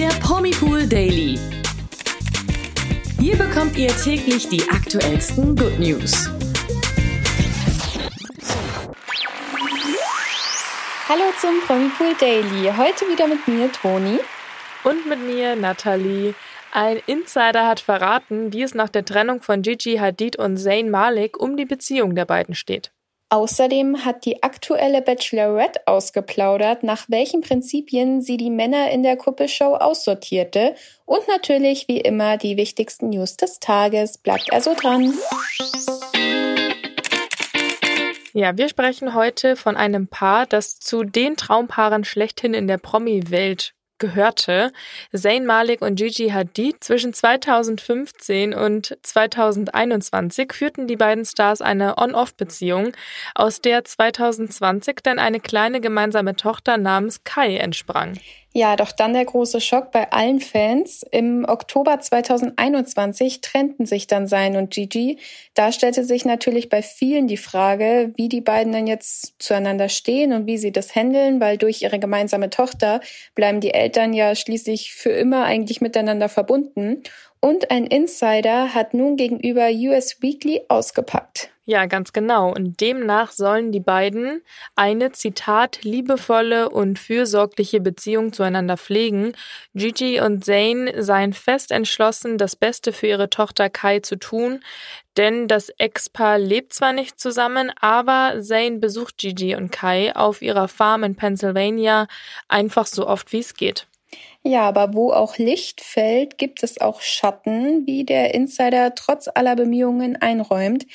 der Promipool Daily. Hier bekommt ihr täglich die aktuellsten Good News. Hallo zum Promipool Daily. Heute wieder mit mir, Toni. Und mit mir, Nathalie. Ein Insider hat verraten, wie es nach der Trennung von Gigi Hadid und Zayn Malik um die Beziehung der beiden steht. Außerdem hat die aktuelle Bachelorette ausgeplaudert, nach welchen Prinzipien sie die Männer in der Kuppelshow aussortierte. Und natürlich, wie immer, die wichtigsten News des Tages. Bleibt also dran. Ja, wir sprechen heute von einem Paar, das zu den Traumpaaren schlechthin in der Promi-Welt gehörte. Zayn Malik und Gigi Hadid. Zwischen 2015 und 2021 führten die beiden Stars eine On-Off-Beziehung, aus der 2020 dann eine kleine gemeinsame Tochter namens Kai entsprang. Ja, doch dann der große Schock bei allen Fans. Im Oktober 2021 trennten sich dann Sein und Gigi. Da stellte sich natürlich bei vielen die Frage, wie die beiden denn jetzt zueinander stehen und wie sie das handeln, weil durch ihre gemeinsame Tochter bleiben die Eltern ja schließlich für immer eigentlich miteinander verbunden. Und ein Insider hat nun gegenüber US Weekly ausgepackt. Ja, ganz genau. Und demnach sollen die beiden eine, Zitat, liebevolle und fürsorgliche Beziehung zueinander pflegen. Gigi und Zane seien fest entschlossen, das Beste für ihre Tochter Kai zu tun. Denn das Ex-Paar lebt zwar nicht zusammen, aber Zane besucht Gigi und Kai auf ihrer Farm in Pennsylvania einfach so oft wie es geht. Ja, aber wo auch Licht fällt, gibt es auch Schatten, wie der Insider trotz aller Bemühungen einräumt.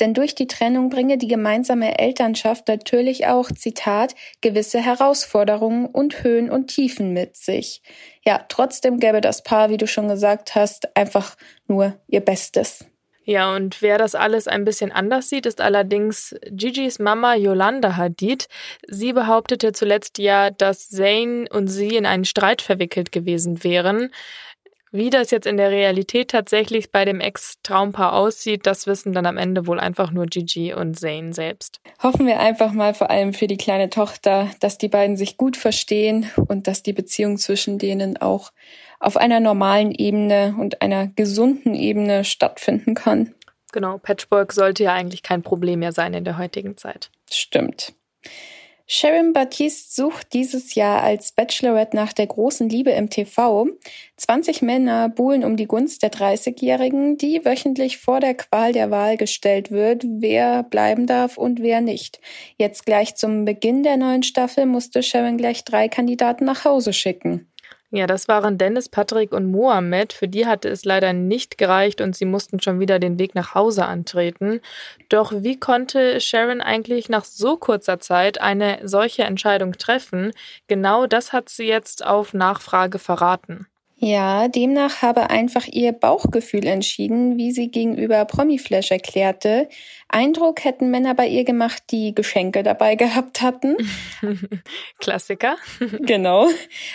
Denn durch die Trennung bringe die gemeinsame Elternschaft natürlich auch, Zitat, gewisse Herausforderungen und Höhen und Tiefen mit sich. Ja, trotzdem gäbe das Paar, wie du schon gesagt hast, einfach nur ihr Bestes. Ja, und wer das alles ein bisschen anders sieht, ist allerdings Gigi's Mama Yolanda Hadid. Sie behauptete zuletzt ja, dass Zayn und sie in einen Streit verwickelt gewesen wären. Wie das jetzt in der Realität tatsächlich bei dem Ex-Traumpaar aussieht, das wissen dann am Ende wohl einfach nur Gigi und Zayn selbst. Hoffen wir einfach mal vor allem für die kleine Tochter, dass die beiden sich gut verstehen und dass die Beziehung zwischen denen auch auf einer normalen Ebene und einer gesunden Ebene stattfinden kann. Genau, Patchwork sollte ja eigentlich kein Problem mehr sein in der heutigen Zeit. Stimmt. Sharon Baptiste sucht dieses Jahr als Bachelorette nach der großen Liebe im TV. 20 Männer buhlen um die Gunst der 30-Jährigen, die wöchentlich vor der Qual der Wahl gestellt wird, wer bleiben darf und wer nicht. Jetzt gleich zum Beginn der neuen Staffel musste Sharon gleich drei Kandidaten nach Hause schicken. Ja, das waren Dennis, Patrick und Mohammed. Für die hatte es leider nicht gereicht und sie mussten schon wieder den Weg nach Hause antreten. Doch wie konnte Sharon eigentlich nach so kurzer Zeit eine solche Entscheidung treffen? Genau das hat sie jetzt auf Nachfrage verraten. Ja, demnach habe einfach ihr Bauchgefühl entschieden, wie sie gegenüber Promiflash erklärte. Eindruck hätten Männer bei ihr gemacht, die Geschenke dabei gehabt hatten. Klassiker. genau.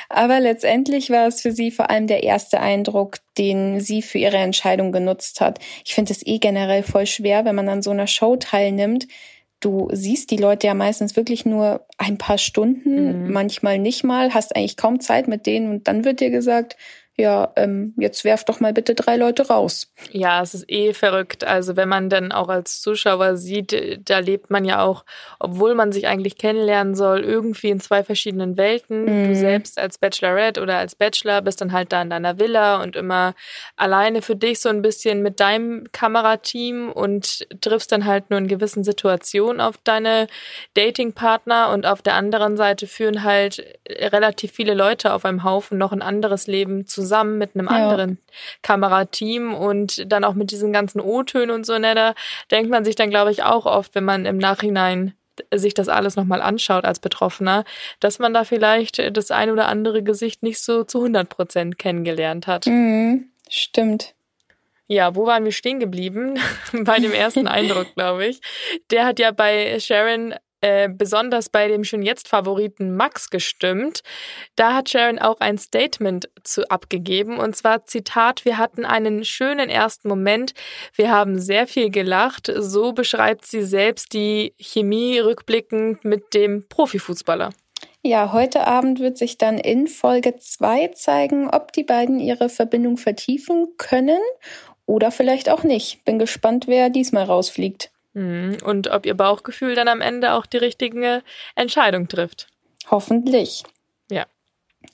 Aber letztendlich war es für sie vor allem der erste Eindruck, den sie für ihre Entscheidung genutzt hat. Ich finde es eh generell voll schwer, wenn man an so einer Show teilnimmt, du siehst die Leute ja meistens wirklich nur ein paar Stunden, mhm. manchmal nicht mal, hast eigentlich kaum Zeit mit denen und dann wird dir gesagt, ja, ähm, jetzt werf doch mal bitte drei Leute raus. Ja, es ist eh verrückt. Also wenn man dann auch als Zuschauer sieht, da lebt man ja auch, obwohl man sich eigentlich kennenlernen soll, irgendwie in zwei verschiedenen Welten. Mhm. Du selbst als Bachelorette oder als Bachelor bist dann halt da in deiner Villa und immer alleine für dich so ein bisschen mit deinem Kamerateam und triffst dann halt nur in gewissen Situationen auf deine Datingpartner und auf der anderen Seite führen halt relativ viele Leute auf einem Haufen noch ein anderes Leben zusammen zusammen mit einem ja. anderen Kamerateam und dann auch mit diesen ganzen O-Tönen und so, ne, da denkt man sich dann, glaube ich, auch oft, wenn man im Nachhinein sich das alles nochmal anschaut als Betroffener, dass man da vielleicht das ein oder andere Gesicht nicht so zu 100 Prozent kennengelernt hat. Mhm, stimmt. Ja, wo waren wir stehen geblieben? bei dem ersten Eindruck, glaube ich. Der hat ja bei Sharon äh, besonders bei dem schon jetzt Favoriten Max gestimmt. Da hat Sharon auch ein Statement zu abgegeben und zwar Zitat, wir hatten einen schönen ersten Moment, wir haben sehr viel gelacht, so beschreibt sie selbst die Chemie rückblickend mit dem Profifußballer. Ja, heute Abend wird sich dann in Folge 2 zeigen, ob die beiden ihre Verbindung vertiefen können oder vielleicht auch nicht. Bin gespannt, wer diesmal rausfliegt. Mhm. Und ob ihr Bauchgefühl dann am Ende auch die richtige Entscheidung trifft. Hoffentlich. Ja.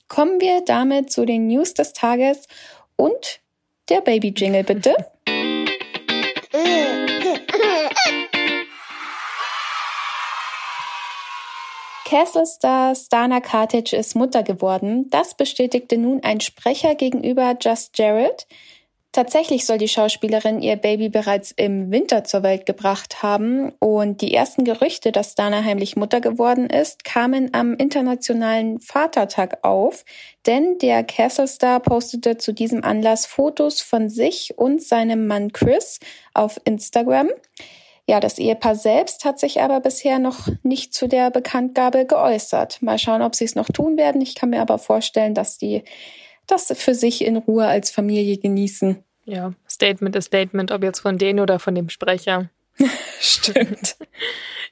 Kommen wir damit zu den News des Tages und der Baby-Jingle bitte. Castle Star Stana Cartage ist Mutter geworden. Das bestätigte nun ein Sprecher gegenüber Just Jared. Tatsächlich soll die Schauspielerin ihr Baby bereits im Winter zur Welt gebracht haben und die ersten Gerüchte, dass Dana heimlich Mutter geworden ist, kamen am internationalen Vatertag auf, denn der Castle Star postete zu diesem Anlass Fotos von sich und seinem Mann Chris auf Instagram. Ja, das Ehepaar selbst hat sich aber bisher noch nicht zu der Bekanntgabe geäußert. Mal schauen, ob sie es noch tun werden. Ich kann mir aber vorstellen, dass die das für sich in Ruhe als Familie genießen. Ja, Statement ist Statement, ob jetzt von denen oder von dem Sprecher. Stimmt.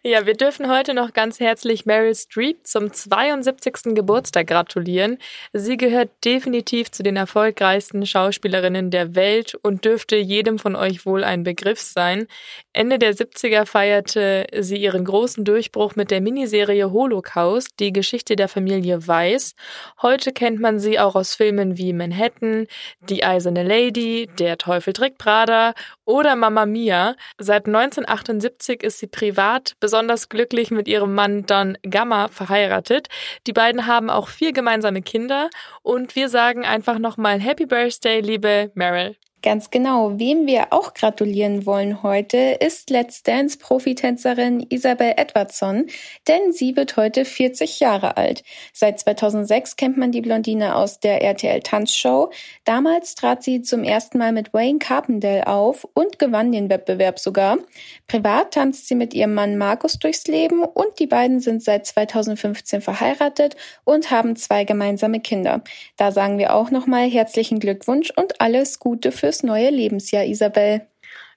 Ja, wir dürfen heute noch ganz herzlich Meryl Streep zum 72. Geburtstag gratulieren. Sie gehört definitiv zu den erfolgreichsten Schauspielerinnen der Welt und dürfte jedem von euch wohl ein Begriff sein. Ende der 70er feierte sie ihren großen Durchbruch mit der Miniserie Holocaust, die Geschichte der Familie Weiss. Heute kennt man sie auch aus Filmen wie Manhattan, Die Eiserne Lady, Der Teufel trägt Prada oder Mamma Mia. Seit 1978 ist sie privat besonders glücklich mit ihrem Mann Don Gamma verheiratet. Die beiden haben auch vier gemeinsame Kinder und wir sagen einfach nochmal Happy Birthday, liebe Meryl. Ganz genau. Wem wir auch gratulieren wollen heute, ist Let's Dance Profitänzerin Isabel Edwardson, denn sie wird heute 40 Jahre alt. Seit 2006 kennt man die Blondine aus der RTL Tanzshow. Damals trat sie zum ersten Mal mit Wayne Carpendale auf und gewann den Wettbewerb sogar. Privat tanzt sie mit ihrem Mann Markus durchs Leben und die beiden sind seit 2015 verheiratet und haben zwei gemeinsame Kinder. Da sagen wir auch nochmal herzlichen Glückwunsch und alles Gute für fürs neue Lebensjahr, Isabel.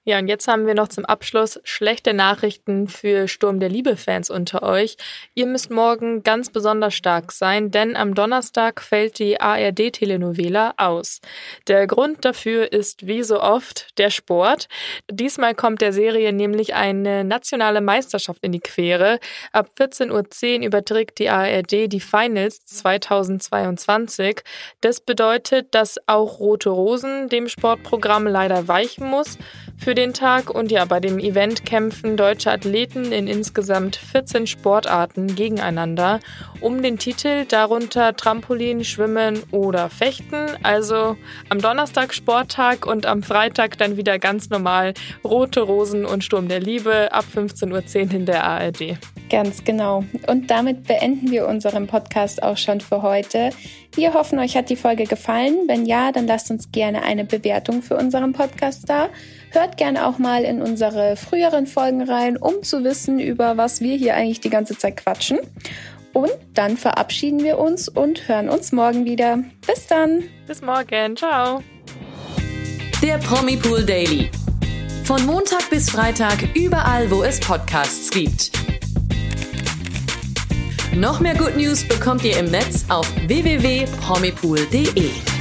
Ja, und jetzt haben wir noch zum Abschluss schlechte Nachrichten für Sturm der Liebe-Fans unter euch. Ihr müsst morgen ganz besonders stark sein, denn am Donnerstag fällt die ARD-Telenovela aus. Der Grund dafür ist wie so oft der Sport. Diesmal kommt der Serie nämlich eine nationale Meisterschaft in die Quere. Ab 14.10 Uhr überträgt die ARD die Finals 2022. Das bedeutet, dass auch Rote Rosen dem Sportprogramm leider weichen muss. Für den Tag und ja, bei dem Event kämpfen deutsche Athleten in insgesamt 14 Sportarten gegeneinander um den Titel, darunter Trampolin, Schwimmen oder Fechten. Also am Donnerstag Sporttag und am Freitag dann wieder ganz normal Rote Rosen und Sturm der Liebe ab 15.10 Uhr in der ARD. Ganz genau. Und damit beenden wir unseren Podcast auch schon für heute. Wir hoffen, euch hat die Folge gefallen. Wenn ja, dann lasst uns gerne eine Bewertung für unseren Podcast da. Hört gerne auch mal in unsere früheren Folgen rein, um zu wissen, über was wir hier eigentlich die ganze Zeit quatschen. Und dann verabschieden wir uns und hören uns morgen wieder. Bis dann. Bis morgen. Ciao. Der Promi Pool Daily. Von Montag bis Freitag überall, wo es Podcasts gibt. Noch mehr Good News bekommt ihr im Netz auf www.promipool.de.